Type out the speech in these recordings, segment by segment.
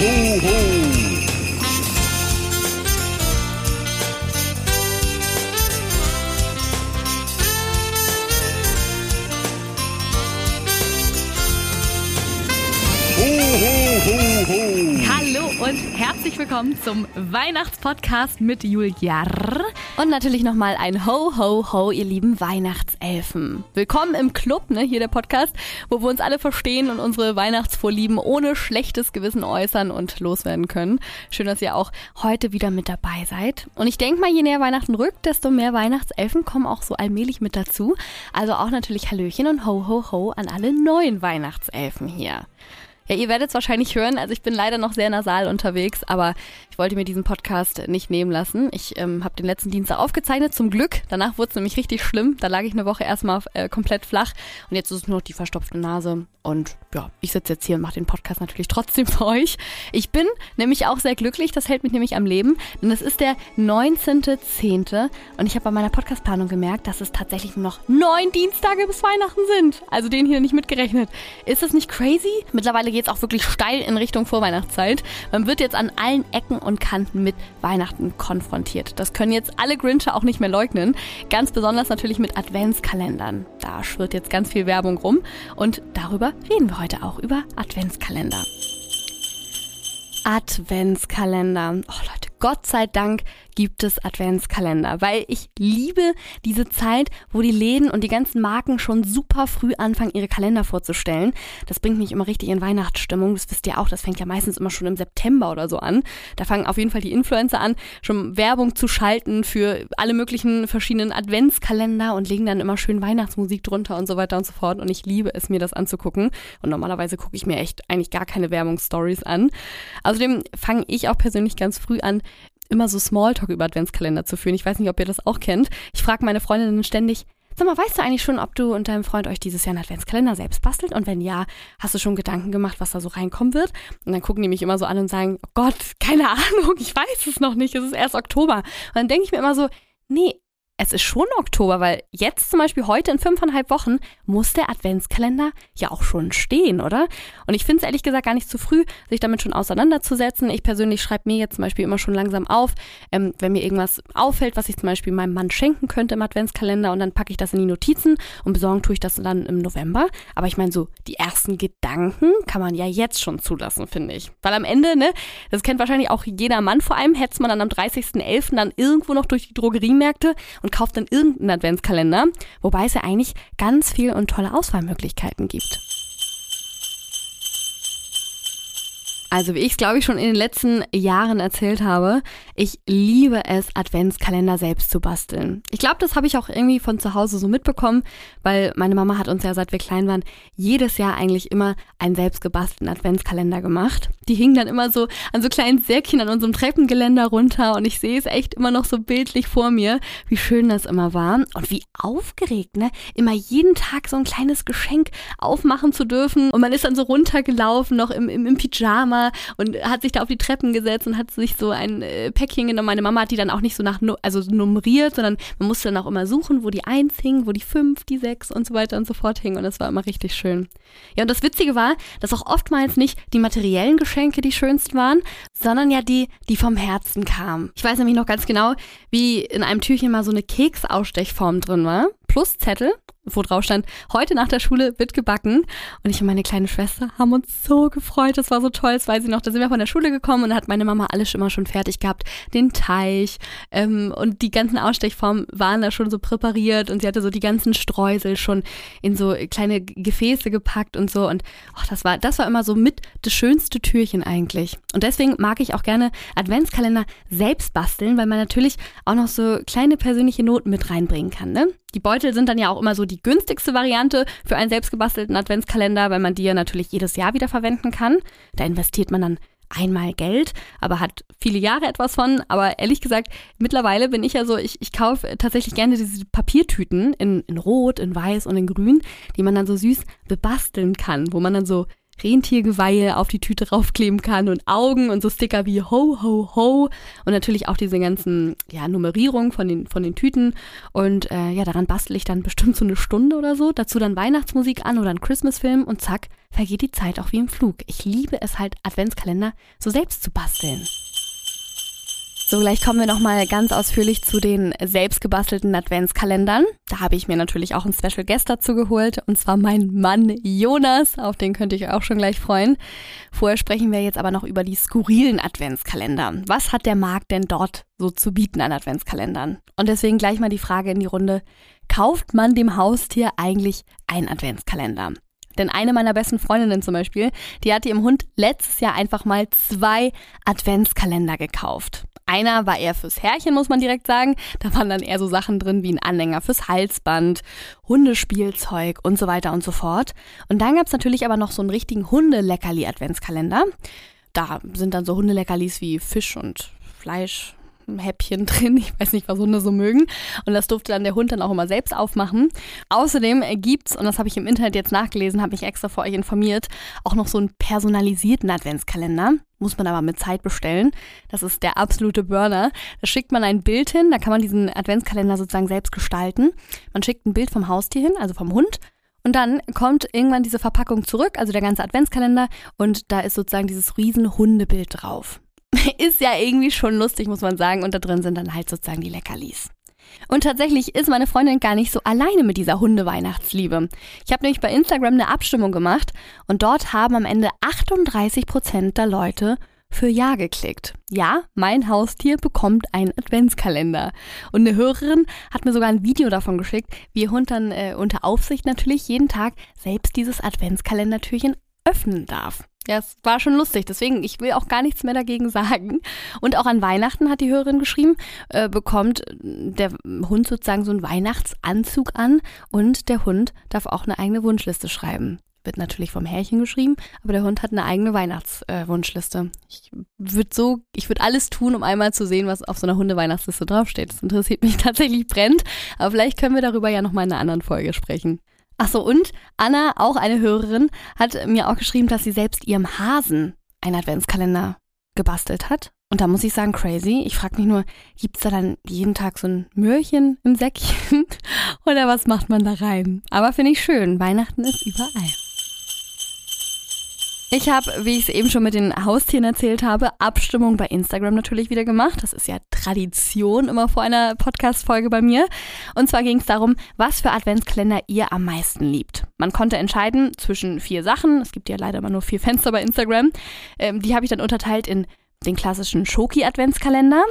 ho, ho. Herzlich willkommen zum Weihnachtspodcast mit Julia. Und natürlich nochmal ein Ho, Ho, Ho, ihr lieben Weihnachtselfen. Willkommen im Club, ne, hier der Podcast, wo wir uns alle verstehen und unsere Weihnachtsvorlieben ohne schlechtes Gewissen äußern und loswerden können. Schön, dass ihr auch heute wieder mit dabei seid. Und ich denke mal, je näher Weihnachten rückt, desto mehr Weihnachtselfen kommen auch so allmählich mit dazu. Also auch natürlich Hallöchen und Ho, Ho, Ho an alle neuen Weihnachtselfen hier. Ja, ihr werdet es wahrscheinlich hören. Also ich bin leider noch sehr nasal unterwegs, aber ich wollte mir diesen Podcast nicht nehmen lassen. Ich ähm, habe den letzten Dienstag aufgezeichnet, zum Glück. Danach wurde es nämlich richtig schlimm. Da lag ich eine Woche erstmal äh, komplett flach und jetzt ist es nur noch die verstopfte Nase. Und ja, ich sitze jetzt hier und mache den Podcast natürlich trotzdem für euch. Ich bin nämlich auch sehr glücklich, das hält mich nämlich am Leben, denn es ist der 19.10. und ich habe bei meiner Podcastplanung gemerkt, dass es tatsächlich nur noch neun Dienstage bis Weihnachten sind. Also den hier nicht mitgerechnet. Ist das nicht crazy? Mittlerweile geht es auch wirklich steil in Richtung Vorweihnachtszeit. Man wird jetzt an allen Ecken und Kanten mit Weihnachten konfrontiert. Das können jetzt alle Grincher auch nicht mehr leugnen. Ganz besonders natürlich mit Adventskalendern. Da schwirrt jetzt ganz viel Werbung rum und darüber reden wir heute auch über Adventskalender. Adventskalender. Oh Leute, Gott sei Dank gibt es Adventskalender, weil ich liebe diese Zeit, wo die Läden und die ganzen Marken schon super früh anfangen, ihre Kalender vorzustellen. Das bringt mich immer richtig in Weihnachtsstimmung. Das wisst ihr auch, das fängt ja meistens immer schon im September oder so an. Da fangen auf jeden Fall die Influencer an, schon Werbung zu schalten für alle möglichen verschiedenen Adventskalender und legen dann immer schön Weihnachtsmusik drunter und so weiter und so fort. Und ich liebe es, mir das anzugucken. Und normalerweise gucke ich mir echt eigentlich gar keine Werbungsstories an. Außerdem fange ich auch persönlich ganz früh an, immer so Smalltalk über Adventskalender zu führen. Ich weiß nicht, ob ihr das auch kennt. Ich frage meine Freundinnen ständig, Sag mal, weißt du eigentlich schon, ob du und dein Freund euch dieses Jahr einen Adventskalender selbst bastelt? Und wenn ja, hast du schon Gedanken gemacht, was da so reinkommen wird? Und dann gucken die mich immer so an und sagen, oh Gott, keine Ahnung, ich weiß es noch nicht, es ist erst Oktober. Und dann denke ich mir immer so, nee, es ist schon Oktober, weil jetzt zum Beispiel heute in fünfeinhalb Wochen muss der Adventskalender ja auch schon stehen, oder? Und ich finde es ehrlich gesagt gar nicht zu früh, sich damit schon auseinanderzusetzen. Ich persönlich schreibe mir jetzt zum Beispiel immer schon langsam auf, ähm, wenn mir irgendwas auffällt, was ich zum Beispiel meinem Mann schenken könnte im Adventskalender und dann packe ich das in die Notizen und besorgen tue ich das dann im November. Aber ich meine, so die ersten Gedanken kann man ja jetzt schon zulassen, finde ich. Weil am Ende, ne, das kennt wahrscheinlich auch jeder Mann vor allem, hetzt man dann am 30.11. dann irgendwo noch durch die Drogeriemärkte und kauft dann irgendeinen Adventskalender, wobei es ja eigentlich ganz viel und tolle Auswahlmöglichkeiten gibt. Also wie ich es, glaube ich, schon in den letzten Jahren erzählt habe, ich liebe es, Adventskalender selbst zu basteln. Ich glaube, das habe ich auch irgendwie von zu Hause so mitbekommen, weil meine Mama hat uns ja, seit wir klein waren, jedes Jahr eigentlich immer einen selbst gebastelten Adventskalender gemacht. Die hingen dann immer so an so kleinen Säckchen an unserem Treppengeländer runter und ich sehe es echt immer noch so bildlich vor mir, wie schön das immer war und wie aufgeregt, ne? Immer jeden Tag so ein kleines Geschenk aufmachen zu dürfen und man ist dann so runtergelaufen, noch im, im, im Pyjama und hat sich da auf die Treppen gesetzt und hat sich so ein äh, Päckchen genommen. Meine Mama hat die dann auch nicht so nach, also nummeriert, sondern man musste dann auch immer suchen, wo die Eins hing, wo die Fünf, die Sechs und so weiter und so fort hing und das war immer richtig schön. Ja, und das Witzige war, dass auch oftmals nicht die materiellen Geschenke die schönsten waren, sondern ja die, die vom Herzen kamen. Ich weiß nämlich noch ganz genau, wie in einem Türchen mal so eine Keksausstechform drin war, plus Zettel wo drauf stand, heute nach der Schule wird gebacken. Und ich und meine kleine Schwester haben uns so gefreut. Das war so toll, das weiß ich noch. Da sind wir von der Schule gekommen und da hat meine Mama alles immer schon fertig gehabt. Den Teich ähm, und die ganzen Ausstechformen waren da schon so präpariert und sie hatte so die ganzen Streusel schon in so kleine Gefäße gepackt und so. Und oh, das war, das war immer so mit das schönste Türchen eigentlich. Und deswegen mag ich auch gerne Adventskalender selbst basteln, weil man natürlich auch noch so kleine persönliche Noten mit reinbringen kann. Ne? Die Beutel sind dann ja auch immer so die günstigste Variante für einen selbstgebastelten Adventskalender, weil man die ja natürlich jedes Jahr wieder verwenden kann. Da investiert man dann einmal Geld, aber hat viele Jahre etwas von. Aber ehrlich gesagt, mittlerweile bin ich ja so, ich, ich kaufe tatsächlich gerne diese Papiertüten in, in Rot, in Weiß und in Grün, die man dann so süß bebasteln kann, wo man dann so Rentiergeweihe auf die Tüte raufkleben kann und Augen und so Sticker wie Ho, Ho, Ho und natürlich auch diese ganzen, ja, Nummerierung von den, von den Tüten und äh, ja, daran bastel ich dann bestimmt so eine Stunde oder so, dazu dann Weihnachtsmusik an oder ein Christmas-Film und zack, vergeht die Zeit auch wie im Flug. Ich liebe es halt, Adventskalender so selbst zu basteln. So, gleich kommen wir nochmal ganz ausführlich zu den selbstgebastelten Adventskalendern. Da habe ich mir natürlich auch einen Special Guest dazu geholt, und zwar mein Mann Jonas. Auf den könnt ihr euch auch schon gleich freuen. Vorher sprechen wir jetzt aber noch über die skurrilen Adventskalender. Was hat der Markt denn dort so zu bieten an Adventskalendern? Und deswegen gleich mal die Frage in die Runde. Kauft man dem Haustier eigentlich einen Adventskalender? Denn eine meiner besten Freundinnen zum Beispiel, die hat ihrem Hund letztes Jahr einfach mal zwei Adventskalender gekauft. Einer war eher fürs Herrchen, muss man direkt sagen. Da waren dann eher so Sachen drin wie ein Anhänger fürs Halsband, Hundespielzeug und so weiter und so fort. Und dann gab es natürlich aber noch so einen richtigen Hundeleckerli-Adventskalender. Da sind dann so Hundeleckerlis wie Fisch und Fleisch, Häppchen drin. Ich weiß nicht, was Hunde so mögen. Und das durfte dann der Hund dann auch immer selbst aufmachen. Außerdem gibt's, und das habe ich im Internet jetzt nachgelesen, habe mich extra für euch informiert, auch noch so einen personalisierten Adventskalender. Muss man aber mit Zeit bestellen. Das ist der absolute Burner. Da schickt man ein Bild hin, da kann man diesen Adventskalender sozusagen selbst gestalten. Man schickt ein Bild vom Haustier hin, also vom Hund. Und dann kommt irgendwann diese Verpackung zurück, also der ganze Adventskalender, und da ist sozusagen dieses riesen Hundebild drauf. ist ja irgendwie schon lustig, muss man sagen. Und da drin sind dann halt sozusagen die Leckerlis. Und tatsächlich ist meine Freundin gar nicht so alleine mit dieser Hundeweihnachtsliebe. Ich habe nämlich bei Instagram eine Abstimmung gemacht und dort haben am Ende 38 Prozent der Leute für Ja geklickt. Ja, mein Haustier bekommt einen Adventskalender. Und eine Hörerin hat mir sogar ein Video davon geschickt, wie ihr Hund dann äh, unter Aufsicht natürlich jeden Tag selbst dieses Adventskalendertürchen öffnen darf. Ja, es war schon lustig, deswegen, ich will auch gar nichts mehr dagegen sagen. Und auch an Weihnachten hat die Hörerin geschrieben, äh, bekommt der Hund sozusagen so einen Weihnachtsanzug an und der Hund darf auch eine eigene Wunschliste schreiben. Wird natürlich vom Härchen geschrieben, aber der Hund hat eine eigene Weihnachtswunschliste. Äh, ich würde so, ich würde alles tun, um einmal zu sehen, was auf so einer Hunde-Weihnachtsliste draufsteht. Das interessiert mich tatsächlich brennt, aber vielleicht können wir darüber ja nochmal in einer anderen Folge sprechen. Achso, und Anna, auch eine Hörerin, hat mir auch geschrieben, dass sie selbst ihrem Hasen einen Adventskalender gebastelt hat. Und da muss ich sagen, crazy. Ich frage mich nur, gibt's da dann jeden Tag so ein Möhrchen im Säckchen? Oder was macht man da rein? Aber finde ich schön. Weihnachten ist überall. Ich habe, wie ich es eben schon mit den Haustieren erzählt habe, Abstimmung bei Instagram natürlich wieder gemacht. Das ist ja Tradition immer vor einer Podcast-Folge bei mir. Und zwar ging es darum, was für Adventskalender ihr am meisten liebt. Man konnte entscheiden zwischen vier Sachen. Es gibt ja leider immer nur vier Fenster bei Instagram. Ähm, die habe ich dann unterteilt in den klassischen Schoki-Adventskalender,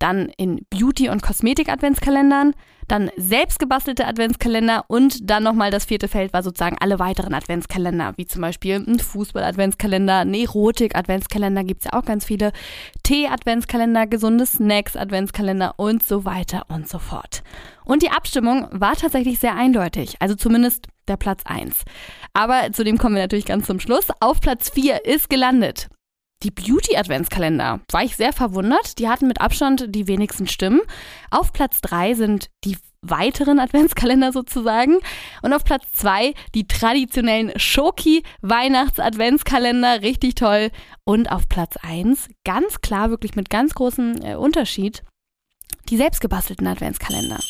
dann in Beauty- und Kosmetik-Adventskalendern, dann selbstgebastelte Adventskalender und dann nochmal das vierte Feld war sozusagen alle weiteren Adventskalender, wie zum Beispiel ein Fußball-Adventskalender, ein Erotik-Adventskalender gibt's ja auch ganz viele, Tee-Adventskalender, gesunde Snacks-Adventskalender und so weiter und so fort. Und die Abstimmung war tatsächlich sehr eindeutig, also zumindest der Platz 1. Aber zu dem kommen wir natürlich ganz zum Schluss. Auf Platz 4 ist gelandet die Beauty-Adventskalender. War ich sehr verwundert. Die hatten mit Abstand die wenigsten Stimmen. Auf Platz 3 sind die weiteren Adventskalender sozusagen. Und auf Platz 2 die traditionellen Schoki-Weihnachts-Adventskalender. Richtig toll. Und auf Platz 1, ganz klar, wirklich mit ganz großem äh, Unterschied, die selbstgebastelten Adventskalender.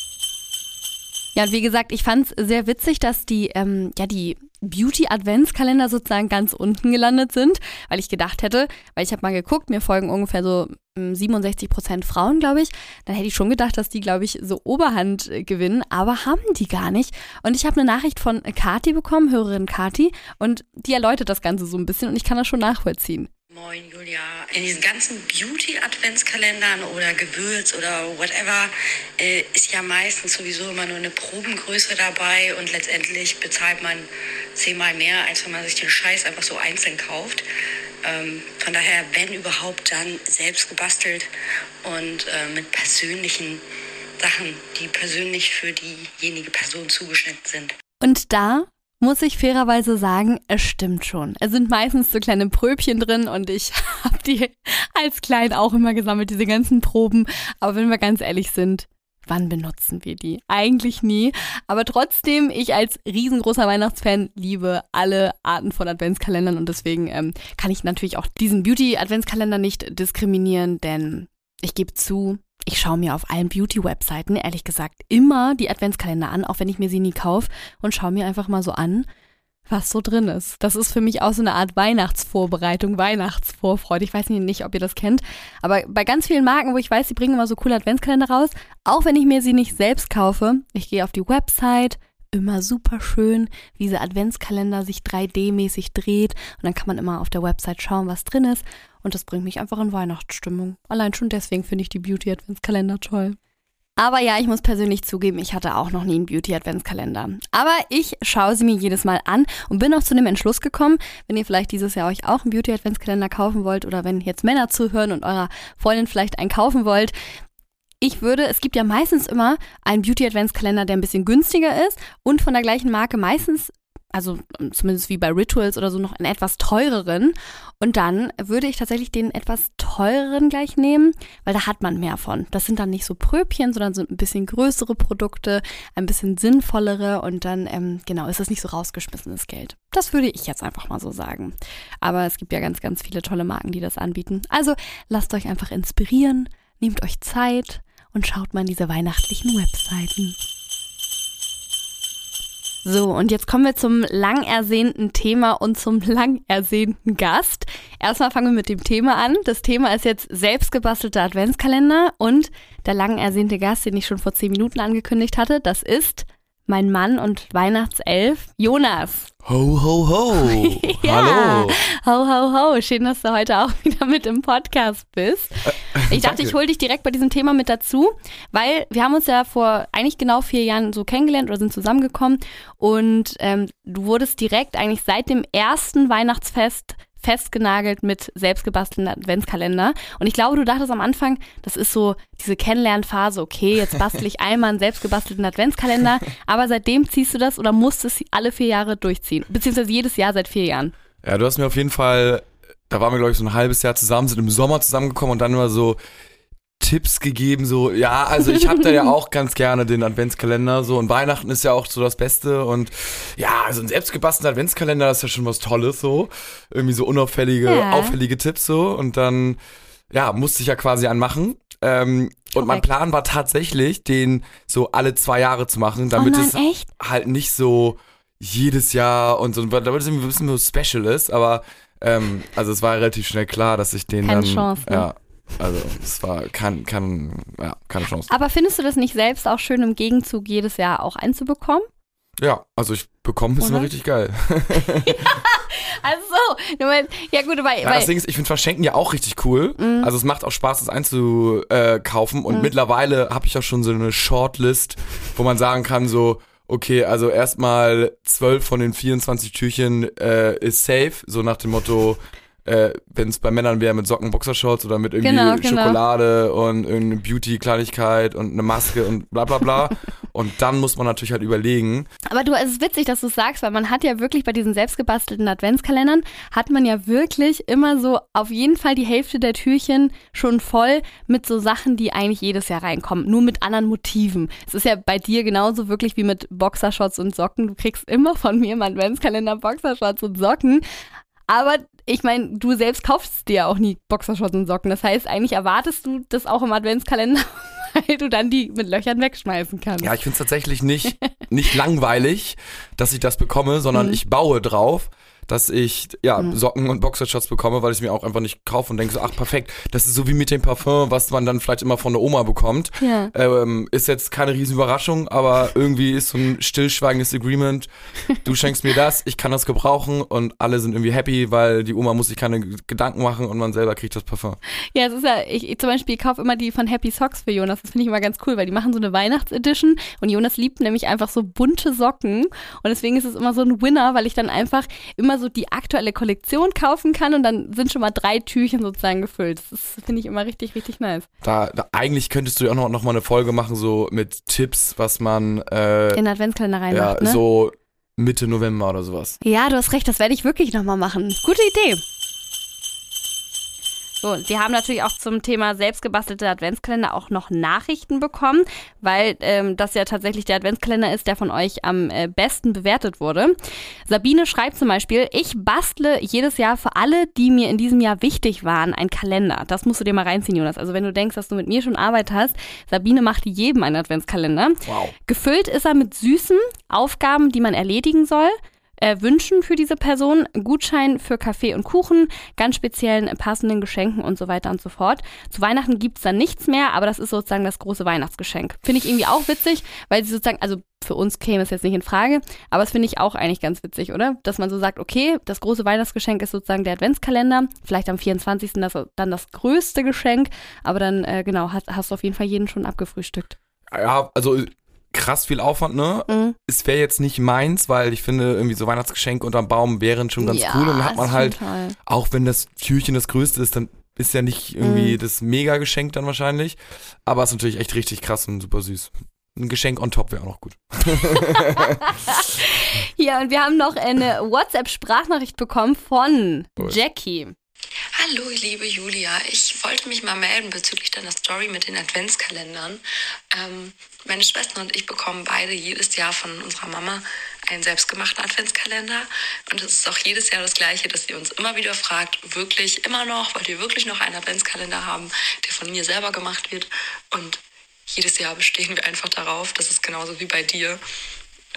Ja, und wie gesagt, ich fand es sehr witzig, dass die, ähm, ja, die Beauty-Adventskalender sozusagen ganz unten gelandet sind, weil ich gedacht hätte, weil ich habe mal geguckt, mir folgen ungefähr so 67 hm, Prozent Frauen, glaube ich. Dann hätte ich schon gedacht, dass die, glaube ich, so Oberhand äh, gewinnen, aber haben die gar nicht. Und ich habe eine Nachricht von Kati bekommen, Hörerin Kati, und die erläutert das Ganze so ein bisschen und ich kann das schon nachvollziehen. Moin Julia. In diesen ganzen Beauty-Adventskalendern oder Gewürz oder whatever äh, ist ja meistens sowieso immer nur eine Probengröße dabei und letztendlich bezahlt man zehnmal mehr, als wenn man sich den Scheiß einfach so einzeln kauft. Ähm, von daher, wenn überhaupt, dann selbst gebastelt und äh, mit persönlichen Sachen, die persönlich für diejenige Person zugeschnitten sind. Und da muss ich fairerweise sagen, es stimmt schon. Es sind meistens so kleine Pröbchen drin und ich habe die als Klein auch immer gesammelt, diese ganzen Proben. Aber wenn wir ganz ehrlich sind, wann benutzen wir die? Eigentlich nie. Aber trotzdem, ich als riesengroßer Weihnachtsfan liebe alle Arten von Adventskalendern und deswegen ähm, kann ich natürlich auch diesen Beauty-Adventskalender nicht diskriminieren, denn ich gebe zu, ich schaue mir auf allen Beauty-Webseiten, ehrlich gesagt, immer die Adventskalender an, auch wenn ich mir sie nie kaufe und schaue mir einfach mal so an, was so drin ist. Das ist für mich auch so eine Art Weihnachtsvorbereitung, Weihnachtsvorfreude. Ich weiß nicht, ob ihr das kennt, aber bei ganz vielen Marken, wo ich weiß, sie bringen immer so coole Adventskalender raus, auch wenn ich mir sie nicht selbst kaufe, ich gehe auf die Website, immer super schön, wie dieser Adventskalender sich 3D-mäßig dreht und dann kann man immer auf der Website schauen, was drin ist und das bringt mich einfach in Weihnachtsstimmung. Allein schon deswegen finde ich die Beauty Adventskalender toll. Aber ja, ich muss persönlich zugeben, ich hatte auch noch nie einen Beauty-Adventskalender. Aber ich schaue sie mir jedes Mal an und bin auch zu dem Entschluss gekommen, wenn ihr vielleicht dieses Jahr euch auch einen Beauty-Adventskalender kaufen wollt oder wenn jetzt Männer zuhören und eurer Freundin vielleicht einen kaufen wollt, ich würde, es gibt ja meistens immer einen Beauty-Adventskalender, der ein bisschen günstiger ist und von der gleichen Marke meistens also ähm, zumindest wie bei Rituals oder so noch einen etwas teureren. Und dann würde ich tatsächlich den etwas teureren gleich nehmen, weil da hat man mehr von. Das sind dann nicht so Pröbchen, sondern so ein bisschen größere Produkte, ein bisschen sinnvollere und dann, ähm, genau, ist das nicht so rausgeschmissenes Geld. Das würde ich jetzt einfach mal so sagen. Aber es gibt ja ganz, ganz viele tolle Marken, die das anbieten. Also lasst euch einfach inspirieren, nehmt euch Zeit und schaut mal in diese weihnachtlichen Webseiten. So, und jetzt kommen wir zum lang ersehnten Thema und zum lang ersehnten Gast. Erstmal fangen wir mit dem Thema an. Das Thema ist jetzt selbstgebastelter Adventskalender und der lang ersehnte Gast, den ich schon vor zehn Minuten angekündigt hatte, das ist mein Mann und Weihnachtself Jonas. Ho, ho, ho. ja. Hallo. Ho, ho, ho. Schön, dass du heute auch wieder mit im Podcast bist. Ich dachte, ich hole dich direkt bei diesem Thema mit dazu, weil wir haben uns ja vor eigentlich genau vier Jahren so kennengelernt oder sind zusammengekommen und ähm, du wurdest direkt eigentlich seit dem ersten Weihnachtsfest festgenagelt mit selbstgebastelten Adventskalender. Und ich glaube, du dachtest am Anfang, das ist so diese Kennenlernphase, okay, jetzt bastel ich einmal einen selbstgebastelten Adventskalender. Aber seitdem ziehst du das oder musst es alle vier Jahre durchziehen. Beziehungsweise jedes Jahr seit vier Jahren. Ja, du hast mir auf jeden Fall, da waren wir, glaube ich, so ein halbes Jahr zusammen, sind im Sommer zusammengekommen und dann immer so, Tipps gegeben, so, ja, also ich habe da ja auch ganz gerne den Adventskalender, so, und Weihnachten ist ja auch so das Beste und ja, also ein selbstgebastelter Adventskalender das ist ja schon was Tolles, so, irgendwie so unauffällige, Ja. auffällige Tipps, so, und dann, ja, musste ich ja quasi anmachen, ähm, und mein. Plan war tatsächlich, den so alle zwei Jahre zu machen, damit oh es nein, echt? halt nicht so jedes Jahr und so, damit es irgendwie ein bisschen so special ist, aber ähm, also es war relativ schnell klar, dass ich den Keine dann, Chance, ne? ja, also es war kein, kein, ja, keine Chance. Aber findest du das nicht selbst auch schön im Gegenzug jedes Jahr auch einzubekommen? Ja, also ich bekomme es immer richtig geil. Also ja gut, weil, Ja, weil das Ding ist, ich finde Verschenken ja auch richtig cool. Mhm. Also es macht auch Spaß, das einzukaufen. Und mittlerweile habe ich auch schon so eine Shortlist, wo man sagen kann, so, okay, also erstmal 12 von den 24 Türchen äh, ist safe, so nach dem Motto, äh, wenn es bei Männern wäre mit Socken, Boxershorts oder mit irgendwie Genau, genau. Schokolade und irgendeine Beauty-Kleinigkeit und eine Maske und bla bla bla. und dann muss man natürlich halt überlegen, Aber du, es ist witzig, dass du es sagst, weil man hat ja wirklich bei diesen selbstgebastelten Adventskalendern, hat man ja wirklich immer so auf jeden Fall die Hälfte der Türchen schon voll mit so Sachen, die eigentlich jedes Jahr reinkommen, nur mit anderen Motiven. Es ist ja bei dir genauso wirklich wie mit Boxershorts und Socken. Du kriegst immer von mir im Adventskalender Boxershorts und Socken. Aber ich meine, du selbst kaufst dir auch nie Boxershorts und Socken. Das heißt, eigentlich erwartest du das auch im Adventskalender, weil du dann die mit Löchern wegschmeißen kannst. Ja, ich finde es tatsächlich nicht, nicht langweilig, dass ich das bekomme, sondern Mhm. ich baue drauf, dass ich ja Socken und Boxershorts bekomme, weil ich es mir auch einfach nicht kaufe und denke so, ach perfekt, das ist so wie mit dem Parfum, was man dann vielleicht immer von der Oma bekommt. Ja. Ähm, ist jetzt keine riesen Überraschung, aber irgendwie ist so ein stillschweigendes Agreement. Du schenkst mir das, ich kann das gebrauchen und alle sind irgendwie happy, weil die Oma muss sich keine Gedanken machen und man selber kriegt das Parfum. Ja, es ist ja, ich, ich zum Beispiel kaufe immer die von Happy Socks für Jonas. Das finde ich immer ganz cool, weil die machen so eine Weihnachtsedition und Jonas liebt nämlich einfach so bunte Socken und deswegen ist es immer so ein Winner, weil ich dann einfach immer so die aktuelle Kollektion kaufen kann und dann sind schon mal drei Türchen sozusagen gefüllt. Das finde ich immer richtig, richtig nice. Da, da eigentlich könntest du ja auch noch, noch mal eine Folge machen, so mit Tipps, was man äh, In Adventskalender ja, reinmacht, ne? so Mitte November oder sowas. Ja, du hast recht, das werde ich wirklich nochmal machen. Gute Idee. So, Sie haben natürlich auch zum Thema selbstgebastelte Adventskalender auch noch Nachrichten bekommen, weil ähm, das ja tatsächlich der Adventskalender ist, der von euch am äh, besten bewertet wurde. Sabine schreibt zum Beispiel, ich bastle jedes Jahr für alle, die mir in diesem Jahr wichtig waren, einen Kalender. Das musst du dir mal reinziehen, Jonas. Also wenn du denkst, dass du mit mir schon Arbeit hast, Sabine macht jedem einen Adventskalender. Wow. Gefüllt ist er mit süßen Aufgaben, die man erledigen soll äh, Wünschen für diese Person, Gutschein für Kaffee und Kuchen, ganz speziellen passenden Geschenken und so weiter und so fort. Zu Weihnachten gibt's dann nichts mehr, aber das ist sozusagen das große Weihnachtsgeschenk. Finde ich irgendwie auch witzig, weil sie sozusagen, also für uns käme es jetzt nicht in Frage, aber das finde ich auch eigentlich ganz witzig, oder? Dass man so sagt, okay, das große Weihnachtsgeschenk ist sozusagen der Adventskalender, vielleicht am 24. Das, dann das größte Geschenk, aber dann, äh, genau, hast, hast du auf jeden Fall jeden schon abgefrühstückt. Ja, also krass viel Aufwand, ne? Mhm. Es wäre jetzt nicht meins, weil ich finde, irgendwie so Weihnachtsgeschenke unterm Baum wären schon ganz ja, cool. Und dann hat man halt, toll. auch wenn das Türchen das größte ist, dann ist ja nicht irgendwie Mhm. das Mega-Geschenk dann wahrscheinlich. Aber es ist natürlich echt richtig krass und super süß. Ein Geschenk on top wäre auch noch gut. Ja, und wir haben noch eine WhatsApp-Sprachnachricht bekommen von. Jackie. Hallo, liebe Julia. Ich wollte mich mal melden bezüglich deiner Story mit den Adventskalendern. Ähm, meine Schwester und ich bekommen beide jedes Jahr von unserer Mama einen selbstgemachten Adventskalender. Und es ist auch jedes Jahr das Gleiche, dass sie uns immer wieder fragt, wirklich immer noch, wollt ihr wirklich noch einen Adventskalender haben, der von mir selber gemacht wird. Und jedes Jahr bestehen wir einfach darauf. Das ist genauso wie bei dir.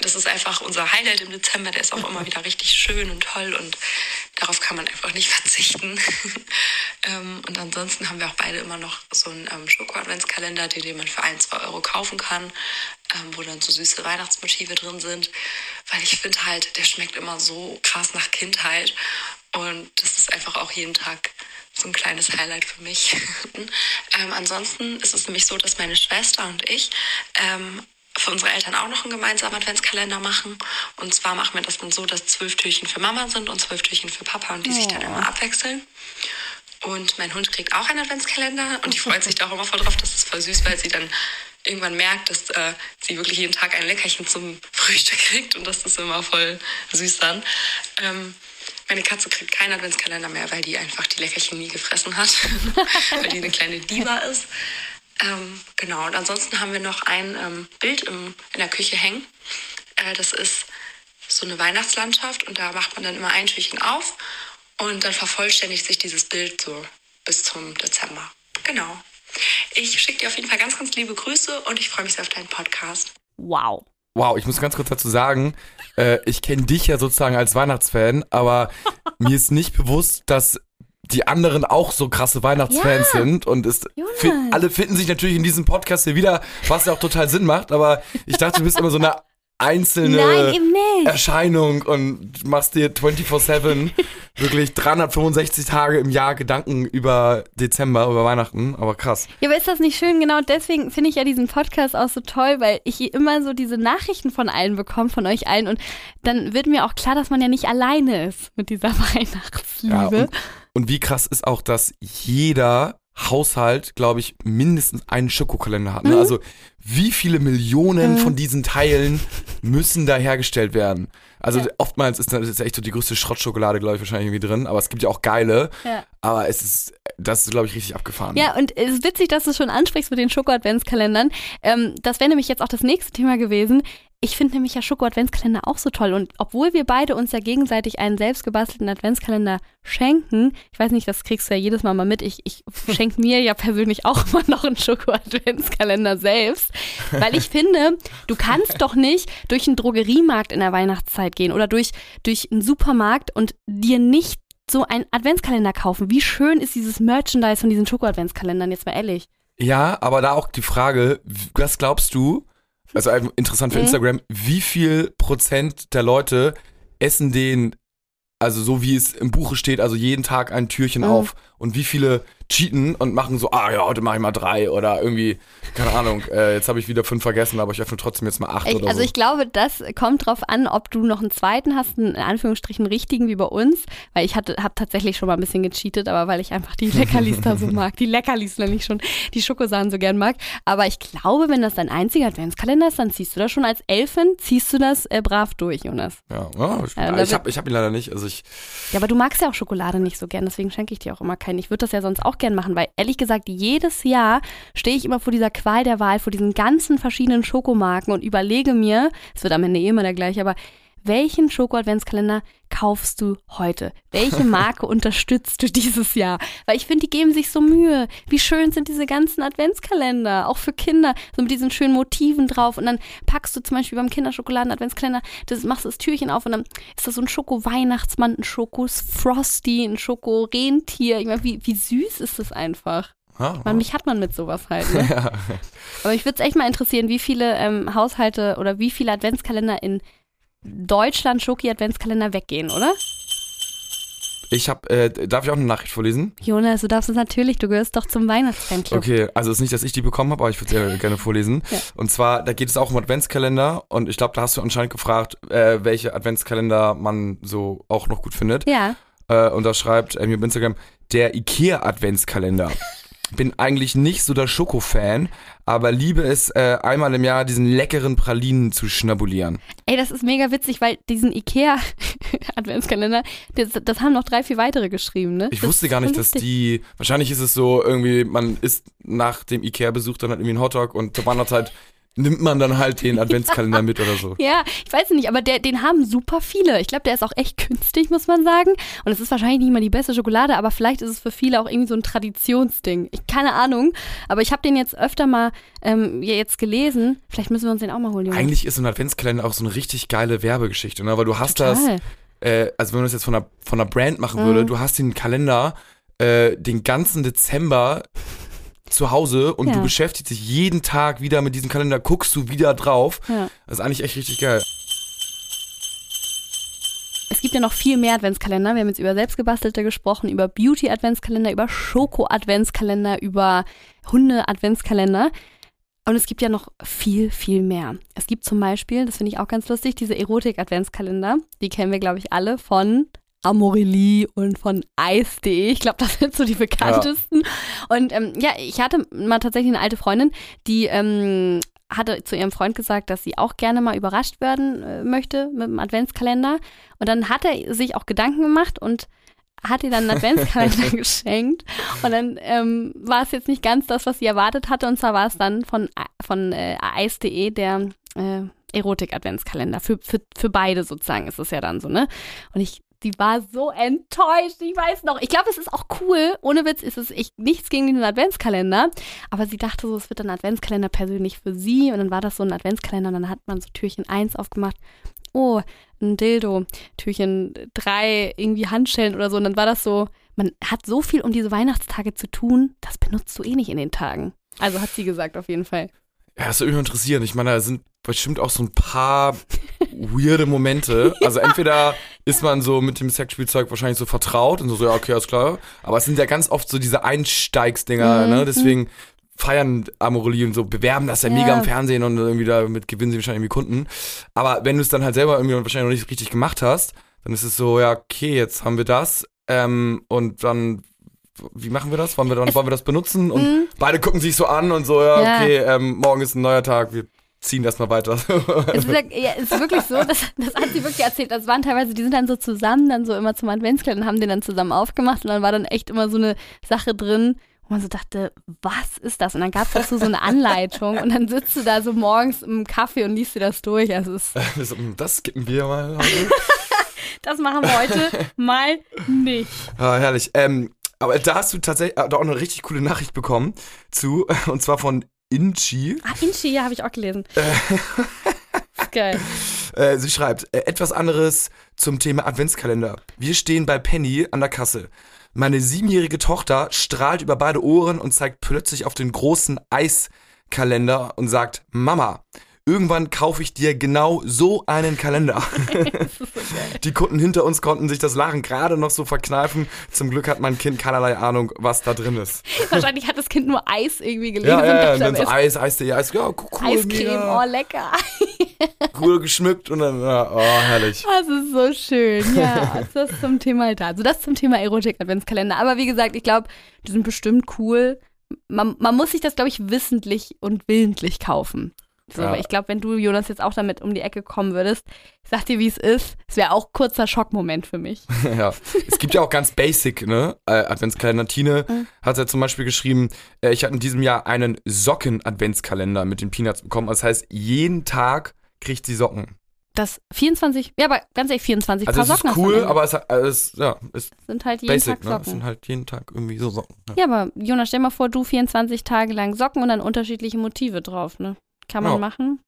Das ist einfach unser Highlight im Dezember. Der ist auch immer wieder richtig schön und toll und darauf kann man einfach nicht verzichten. ähm, und ansonsten haben wir auch beide immer noch so einen ähm, Schoko-Adventskalender, den, den man für ein, zwei Euro kaufen kann, ähm, wo dann so süße Weihnachtsmotive drin sind. Weil ich finde halt, der schmeckt immer so krass nach Kindheit. Und das ist einfach auch jeden Tag so ein kleines Highlight für mich. ähm, ansonsten ist es nämlich so, dass meine Schwester und ich ähm, für unsere Eltern auch noch einen gemeinsamen Adventskalender machen. Und zwar machen wir das dann so, dass zwölf Türchen für Mama sind und zwölf Türchen für Papa und die sich dann immer abwechseln. Und mein Hund kriegt auch einen Adventskalender und die freut sich da auch immer voll drauf. Das ist voll süß, weil sie dann irgendwann merkt, dass äh, sie wirklich jeden Tag ein Leckerchen zum Frühstück kriegt und das ist immer voll süß dann. Ähm, meine Katze kriegt keinen Adventskalender mehr, weil die einfach die Leckerchen nie gefressen hat, weil die eine kleine Diva ist. Ähm, genau, und ansonsten haben wir noch ein ähm, Bild im, in der Küche hängen. Äh, das ist so eine Weihnachtslandschaft und da macht man dann immer ein Türchen auf und dann vervollständigt sich dieses Bild so bis zum Dezember. Genau. Ich schicke dir auf jeden Fall ganz, ganz liebe Grüße und ich freue mich sehr auf deinen Podcast. Wow. Wow, ich muss ganz kurz dazu sagen, äh, ich kenne dich ja sozusagen als Weihnachtsfan, aber mir ist nicht bewusst, dass die anderen auch so krasse Weihnachtsfans Ja. sind und es Jonas. fi- alle finden sich natürlich in diesem Podcast hier wieder, was ja auch total Sinn macht, aber ich dachte, du bist immer so eine einzelne Nein. Erscheinung und machst dir 24/7 wirklich 365 Tage im Jahr Gedanken über Dezember, über Weihnachten, aber krass. Ja, aber ist das nicht schön? Genau deswegen finde ich ja diesen Podcast auch so toll, weil ich immer so diese Nachrichten von allen bekomme, von euch allen. Und dann wird mir auch klar, dass man ja nicht alleine ist mit dieser Weihnachtsliebe. Ja, und, wie krass ist auch, dass jeder Haushalt, glaube ich, mindestens einen Schokokalender hat. Ne? Mhm. Also wie viele Millionen von diesen Teilen müssen da hergestellt werden? Also Ja. oftmals ist das echt so die größte Schrottschokolade, glaube ich, wahrscheinlich irgendwie drin. Aber es gibt ja auch geile. Ja. Aber es ist, das ist, glaube ich, richtig abgefahren. Ja, und es ist witzig, dass du schon ansprichst mit den Schoko-Adventskalendern. Ähm, das wäre nämlich jetzt auch das nächste Thema gewesen. Ich finde nämlich ja Schoko-Adventskalender auch so toll. Und obwohl wir beide uns ja gegenseitig einen selbstgebastelten Adventskalender schenken, ich weiß nicht, das kriegst du ja jedes Mal mal mit, ich, ich schenke mir ja persönlich auch immer noch einen Schoko-Adventskalender selbst. Weil ich finde, du kannst doch nicht durch einen Drogeriemarkt in der Weihnachtszeit gehen oder durch, durch einen Supermarkt und dir nicht so einen Adventskalender kaufen. Wie schön ist dieses Merchandise von diesen Schoko-Adventskalendern, jetzt mal ehrlich. Ja, aber da auch die Frage, was glaubst du, also interessant für Mhm. Instagram, wie viel Prozent der Leute essen den, also so wie es im Buche steht, also jeden Tag ein Türchen Mhm. auf und wie viele cheaten und machen so, ah ja, heute mache ich mal drei oder irgendwie, keine Ahnung, äh, jetzt habe ich wieder fünf vergessen, aber ich öffne trotzdem jetzt mal acht Ich, oder also so. ich glaube, das kommt drauf an, ob du noch einen zweiten hast, einen in Anführungsstrichen richtigen wie bei uns, weil ich hatte, habe tatsächlich schon mal ein bisschen gecheatet, aber weil ich einfach die Leckerlis da so mag, die Leckerlis nenne ich schon, die Schokosachen so gern mag. Aber ich glaube, wenn das dein einziger Adventskalender ist, dann ziehst du das schon als Elfin, ziehst du das äh, brav durch, Jonas. ja, ja, ich, da ich habe ich hab ihn leider nicht. Also ich, Ja, aber du magst ja auch Schokolade nicht so gern, deswegen schenke ich dir auch immer keinen. Ich würde das ja sonst auch gern machen, weil ehrlich gesagt, jedes Jahr stehe ich immer vor dieser Qual der Wahl, vor diesen ganzen verschiedenen Schokomarken und überlege mir, es wird am Ende eh immer der gleiche, aber welchen Schoko-Adventskalender kaufst du heute? Welche Marke unterstützt du dieses Jahr? Weil ich finde, die geben sich so Mühe. Wie schön sind diese ganzen Adventskalender, auch für Kinder, so mit diesen schönen Motiven drauf. Und dann packst du zum Beispiel beim Kinderschokoladen-Adventskalender, das machst du das Türchen auf und dann ist das so ein Schoko-Weihnachtsmann, ein Schoko-Frosty, ein Schoko-Rentier. Ich meine, wie, wie süß ist das einfach? ja, Man, mich hat man mit sowas halt. Ne? Aber mich würde es echt mal interessieren, wie viele ähm, Haushalte oder wie viele Adventskalender in Deutschland Schoki-Adventskalender weggehen, oder? ich habe, äh, darf ich auch eine Nachricht vorlesen? Jonas, du darfst es natürlich, du gehörst doch zum Weihnachtsfanclub. Okay, also es ist nicht, dass ich die bekommen habe, aber ich würde sehr gerne vorlesen. Ja. Und zwar, da geht es auch um Adventskalender und ich glaube, da hast du anscheinend gefragt, äh, welche Adventskalender man so auch noch gut findet. Ja, Äh, und da schreibt er mir auf Instagram, der IKEA-Adventskalender. Bin eigentlich nicht so der Schoko-Fan, aber liebe es, äh, einmal im Jahr diesen leckeren Pralinen zu schnabulieren. ey, das ist mega witzig, weil diesen Ikea-Adventskalender, das, das haben noch drei, vier weitere geschrieben, ne? Ich Das wusste ist gar nicht, dass die. Wahrscheinlich ist es so, irgendwie, man isst nach dem IKEA-Besuch dann halt irgendwie einen Hotdog und zur Weihnachtszeit nimmt man dann halt den Adventskalender mit oder so. Ja, ich weiß nicht, aber der, den haben super viele. Ich glaube, der ist auch echt günstig, muss man sagen. Und es ist wahrscheinlich nicht mal die beste Schokolade, aber vielleicht ist es für viele auch irgendwie so ein Traditionsding. Ich keine Ahnung, aber ich habe den jetzt öfter mal ähm, ja, jetzt gelesen. Vielleicht müssen wir uns den auch mal holen, Junge. Eigentlich ist so ein Adventskalender auch so eine richtig geile Werbegeschichte, ne? Weil du hast das, Total. äh, also wenn man das jetzt von einer, von einer Brand machen würde, Mhm. du hast den Kalender äh, den ganzen Dezember zu Hause und Ja. du beschäftigst dich jeden Tag wieder mit diesem Kalender, guckst du wieder drauf. Ja. Das ist eigentlich echt richtig geil. Es gibt ja noch viel mehr Adventskalender. Wir haben jetzt über selbstgebastelte gesprochen, über Beauty-Adventskalender, über Schoko-Adventskalender, über Hunde-Adventskalender. Und es gibt ja noch viel, viel mehr. Es gibt zum Beispiel, das finde ich auch ganz lustig, diese Erotik-Adventskalender. Die kennen wir, glaube ich, alle von Amorelie und von Eis.de. Ich glaube, das sind so die bekanntesten. Und ähm, ja, ich hatte mal tatsächlich eine alte Freundin, die ähm, hatte zu ihrem Freund gesagt, dass sie auch gerne mal überrascht werden äh, möchte mit dem Adventskalender. Und dann hat er sich auch Gedanken gemacht und hat ihr dann einen Adventskalender geschenkt. Und dann ähm, war es jetzt nicht ganz das, was sie erwartet hatte. Und zwar war es dann von, von äh, Eis.de der äh, Erotik-Adventskalender. Für, für, für beide sozusagen ist es ja dann so, ne? Und ich, die war so enttäuscht. Ich weiß noch. Ich glaube, es ist auch cool. Ohne Witz ist es ich, nichts gegen den Adventskalender. Aber sie dachte so, es wird ein Adventskalender persönlich für sie. Und dann war das so ein Adventskalender. Und dann hat man so Türchen 1 aufgemacht. Oh, ein Dildo. Türchen 3, irgendwie Handschellen oder so. Und dann war das so, man hat so viel um diese Weihnachtstage zu tun. Das benutzt du eh nicht in den Tagen. Also hat sie gesagt, auf jeden Fall. Ja, mich mal interessieren. Ich meine, da sind bestimmt auch so ein paar weirde Momente. Also entweder ist man so mit dem Sexspielzeug wahrscheinlich so vertraut und so, so ja, okay, alles klar. Aber es sind ja ganz oft so diese Einsteigsdinger, Mhm. ne? Deswegen feiern Amorelie und so, bewerben das ja, Ja. mega im Fernsehen und irgendwie damit gewinnen sie wahrscheinlich irgendwie Kunden. Aber wenn du es dann halt selber irgendwie wahrscheinlich noch nicht richtig gemacht hast, dann ist es so, ja, okay, jetzt haben wir das. Ähm, und dann, wie machen wir das? Wollen wir, dann, wollen wir das benutzen? Und Mhm. beide gucken sich so an und so, ja, Ja. okay, ähm, morgen ist ein neuer Tag, wir ziehen das mal weiter. Es ist, ja, es ist wirklich so, das, das hat sie wirklich erzählt. Das waren teilweise, die sind dann so zusammen, dann so immer zum Adventskalender und haben den dann zusammen aufgemacht und dann war dann echt immer so eine Sache drin, wo man so dachte, was ist das? Und dann gab es dazu so eine Anleitung und dann sitzt du da so morgens im Kaffee und liest dir das durch. Also es, das skippen wir mal. das machen wir heute mal nicht. ah, herrlich. Ähm, aber da hast du tatsächlich äh, da auch eine richtig coole Nachricht bekommen zu, und zwar von Inchi. Ah, Inchi, ja, habe ich auch gelesen. Geil. Äh, sie schreibt, äh, etwas anderes zum Thema Adventskalender. Wir stehen bei Penny an der Kasse. Meine siebenjährige Tochter strahlt über beide Ohren und zeigt plötzlich auf den großen Eiskalender und sagt, Mama, irgendwann kaufe ich dir genau so einen Kalender. Die Kunden hinter uns konnten sich das Lachen gerade noch so verkneifen. Zum Glück hat mein Kind keinerlei Ahnung, was da drin ist. Wahrscheinlich hat das Kind nur Eis irgendwie gelesen. Ja, ja, ja. und dann so Eis, Eis, Eis, Eis, ja, cool, Eiscreme, mega, oh lecker. cool geschmückt und dann, ja, oh, herrlich. Das ist so schön. Ja, also das zum Thema Alter. Also das zum Thema Erotik-Adventskalender. Aber wie gesagt, ich glaube, die sind bestimmt cool. Man, man muss sich das, glaube ich, wissentlich und willentlich kaufen. So, Ja. aber ich glaube, wenn du, Jonas, jetzt auch damit um die Ecke kommen würdest, ich sag dir, wie es ist, es wäre auch kurzer Schockmoment für mich. ja. Es gibt ja auch ganz basic, ne? Äh, Adventskalender. Tine Mhm. hat ja zum Beispiel geschrieben, äh, ich habe in diesem Jahr einen Socken-Adventskalender mit den Peanuts bekommen. Das heißt, jeden Tag kriegt sie Socken. Das 24, ja, aber ganz ehrlich, 24 Also Paar es ist Socken hast du cool, aber es, äh, es ja, es ist sind halt jeden basic, Tag ne? Es Socken. sind halt jeden Tag irgendwie so Socken. Ja. Ja, aber Jonas, stell mal vor, du 24 Tage lang Socken und dann unterschiedliche Motive drauf, ne? Kann man Ja. machen.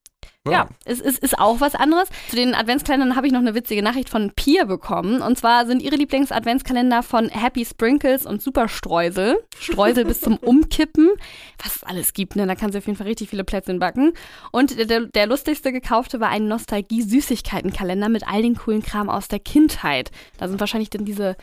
Ja, es ist, ist auch was anderes. Zu den Adventskalendern habe ich noch eine witzige Nachricht von Pia bekommen. Und zwar sind ihre Lieblings-Adventskalender von Happy Sprinkles und Super Streusel. Streusel bis zum Umkippen. Was es alles gibt, ne? Da kann sie auf jeden Fall richtig viele Plätzchen backen. Und der, der lustigste gekaufte war ein Nostalgie-Süßigkeiten-Kalender mit all den coolen Kram aus der Kindheit. Da sind wahrscheinlich dann diese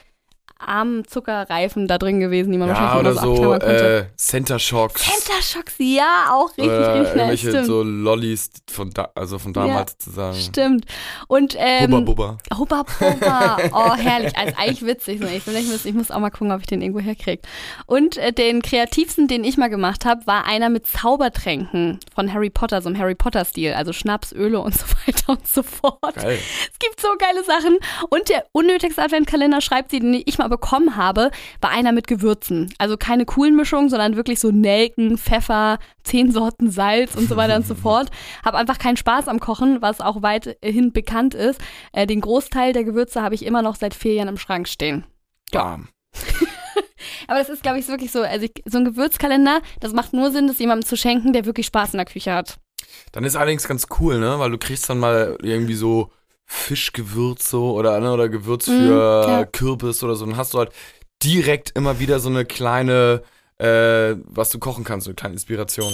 armen Zuckerreifen da drin gewesen, die man Ja, wahrscheinlich oder so äh, Center Shocks. Center Shocks, ja, auch richtig, oder richtig irgendwelche stimmt. so Lollis von da, also von damals sozusagen. Stimmt. Und ähm, Bubba Bubba. Hubba Bubba. Oh, herrlich. Also eigentlich witzig. Ich, ich, muss, ich muss auch mal gucken, ob ich den irgendwo herkriege. Und äh, den kreativsten, den ich mal gemacht habe, war einer mit Zaubertränken von Harry Potter, so im Harry Potter-Stil. Also Schnaps, Öle und so weiter und so fort. Geil. Es gibt so geile Sachen. Und der unnötigste Adventkalender, schreibt sie, den ich mal bekommen habe, war einer mit Gewürzen. Also keine coolen Mischungen, sondern wirklich so Nelken, Pfeffer, zehn Sorten Salz und so weiter und so fort. Hab einfach keinen Spaß am Kochen, was auch weithin bekannt ist. Äh, den Großteil der Gewürze habe ich immer noch seit vier Jahren im Schrank stehen. Bam. Aber das ist, glaube ich, wirklich so. Also ich, so ein Gewürzkalender, das macht nur Sinn, das jemandem zu schenken, der wirklich Spaß in der Küche hat. Dann ist allerdings ganz cool, ne? Weil du kriegst dann mal irgendwie so Fischgewürz so oder, ne, oder Gewürz Mm, für ja. Kürbis oder so. Dann hast du halt direkt immer wieder so eine kleine, äh, was du kochen kannst, so eine kleine Inspiration.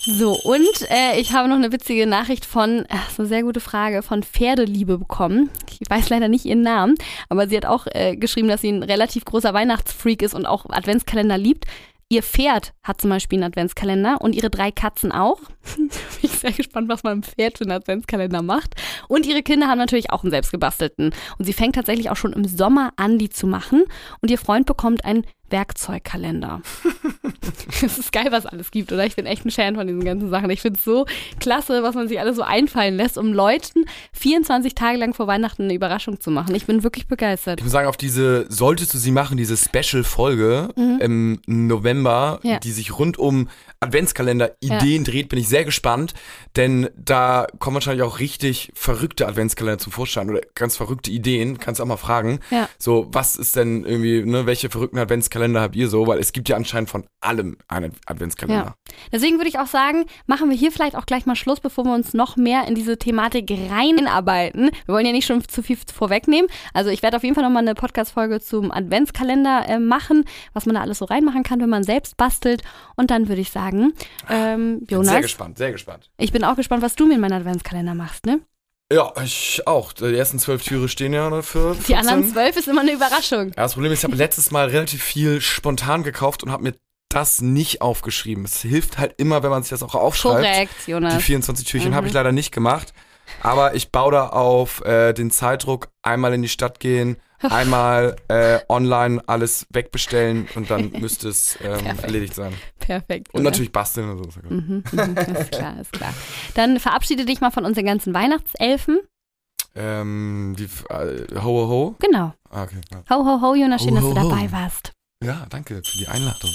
So, und äh, ich habe noch eine witzige Nachricht von, äh, das ist eine sehr gute Frage, von Pferdeliebe bekommen. Ich weiß leider nicht ihren Namen, aber sie hat auch äh, geschrieben, dass sie ein relativ großer Weihnachtsfreak ist und auch Adventskalender liebt. Ihr Pferd hat zum Beispiel einen Adventskalender und ihre drei Katzen auch. Bin ich sehr gespannt, was mein Pferd für einen Adventskalender macht. Und ihre Kinder haben natürlich auch einen selbstgebastelten. Und sie fängt tatsächlich auch schon im Sommer an, die zu machen. Und ihr Freund bekommt einen Werkzeugkalender. Es ist geil, was alles gibt, oder? Ich bin echt ein Fan von diesen ganzen Sachen. Ich finde es so klasse, was man sich alles so einfallen lässt, um Leuten 24 Tage lang vor Weihnachten eine Überraschung zu machen. Ich bin wirklich begeistert. Ich muss sagen, auf diese, solltest du sie machen, diese Special-Folge im November, Mhm. Ja. die sich rund um Adventskalender-Ideen dreht, bin ich sehr gespannt, denn da kommen wahrscheinlich auch richtig verrückte Adventskalender zum Vorschein oder ganz verrückte Ideen. Kannst auch mal fragen. Ja. So, was ist denn irgendwie, ne, welche verrückten Adventskalender habt ihr so? Weil es gibt ja anscheinend von allem einen Adventskalender. Deswegen würde ich auch sagen, machen wir hier vielleicht auch gleich mal Schluss, bevor wir uns noch mehr in diese Thematik reinarbeiten. Wir wollen ja nicht schon zu viel vorwegnehmen. Also ich werde auf jeden Fall nochmal eine Podcast-Folge zum Adventskalender äh, machen, was man da alles so reinmachen kann, wenn man selbst bastelt. Und dann würde ich sagen, ähm, Bin sehr Jonas, gespannt, sehr gespannt. ich bin auch gespannt, was du mir in meinen Adventskalender machst, ne? Ja, ich auch. Die ersten zwölf Türe stehen ja dafür. Die anderen zwölf ist immer eine Überraschung. Ja, das Problem ist, ich habe letztes Mal relativ viel spontan gekauft und habe mir das nicht aufgeschrieben. Es hilft halt immer, wenn man sich das auch aufschreibt. Korrekt, Die Jonas. 24 Türchen Mhm. habe ich leider nicht gemacht. Aber ich baue da auf äh, den Zeitdruck, einmal in die Stadt gehen, einmal äh, online alles wegbestellen und dann müsste es ähm, erledigt sein. Perfekt. Und natürlich basteln und so. Mhm, mhm, ist klar, ist klar. Dann verabschiede dich mal von unseren ganzen Weihnachtselfen. Ähm, die, äh, ho, ho, ho. Genau. Ah, okay. Ja. Ho, ho, ho, Jonas, schön, Ho, dass du ho, ho. dabei warst. ja, danke für die Einladung.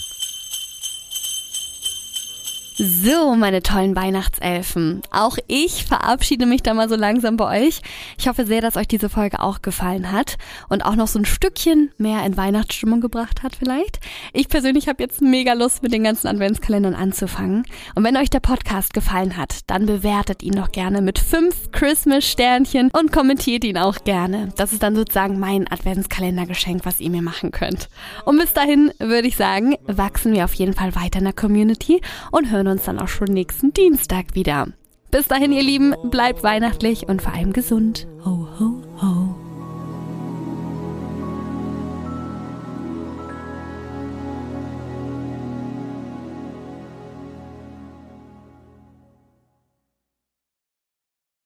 So, meine tollen Weihnachtselfen. Auch ich verabschiede mich da mal so langsam bei euch. Ich hoffe sehr, dass euch diese Folge auch gefallen hat und auch noch so ein Stückchen mehr in Weihnachtsstimmung gebracht hat vielleicht. Ich persönlich habe jetzt mega Lust, mit den ganzen Adventskalendern anzufangen. Und wenn euch der Podcast gefallen hat, dann bewertet ihn doch gerne mit fünf Christmas-Sternchen und kommentiert ihn auch gerne. Das ist dann sozusagen mein Adventskalendergeschenk, was ihr mir machen könnt. Und bis dahin würde ich sagen, wachsen wir auf jeden Fall weiter in der Community und hören hören uns dann auch schon nächsten Dienstag wieder. Bis dahin, ihr Lieben, bleibt weihnachtlich und vor allem gesund. Ho, ho.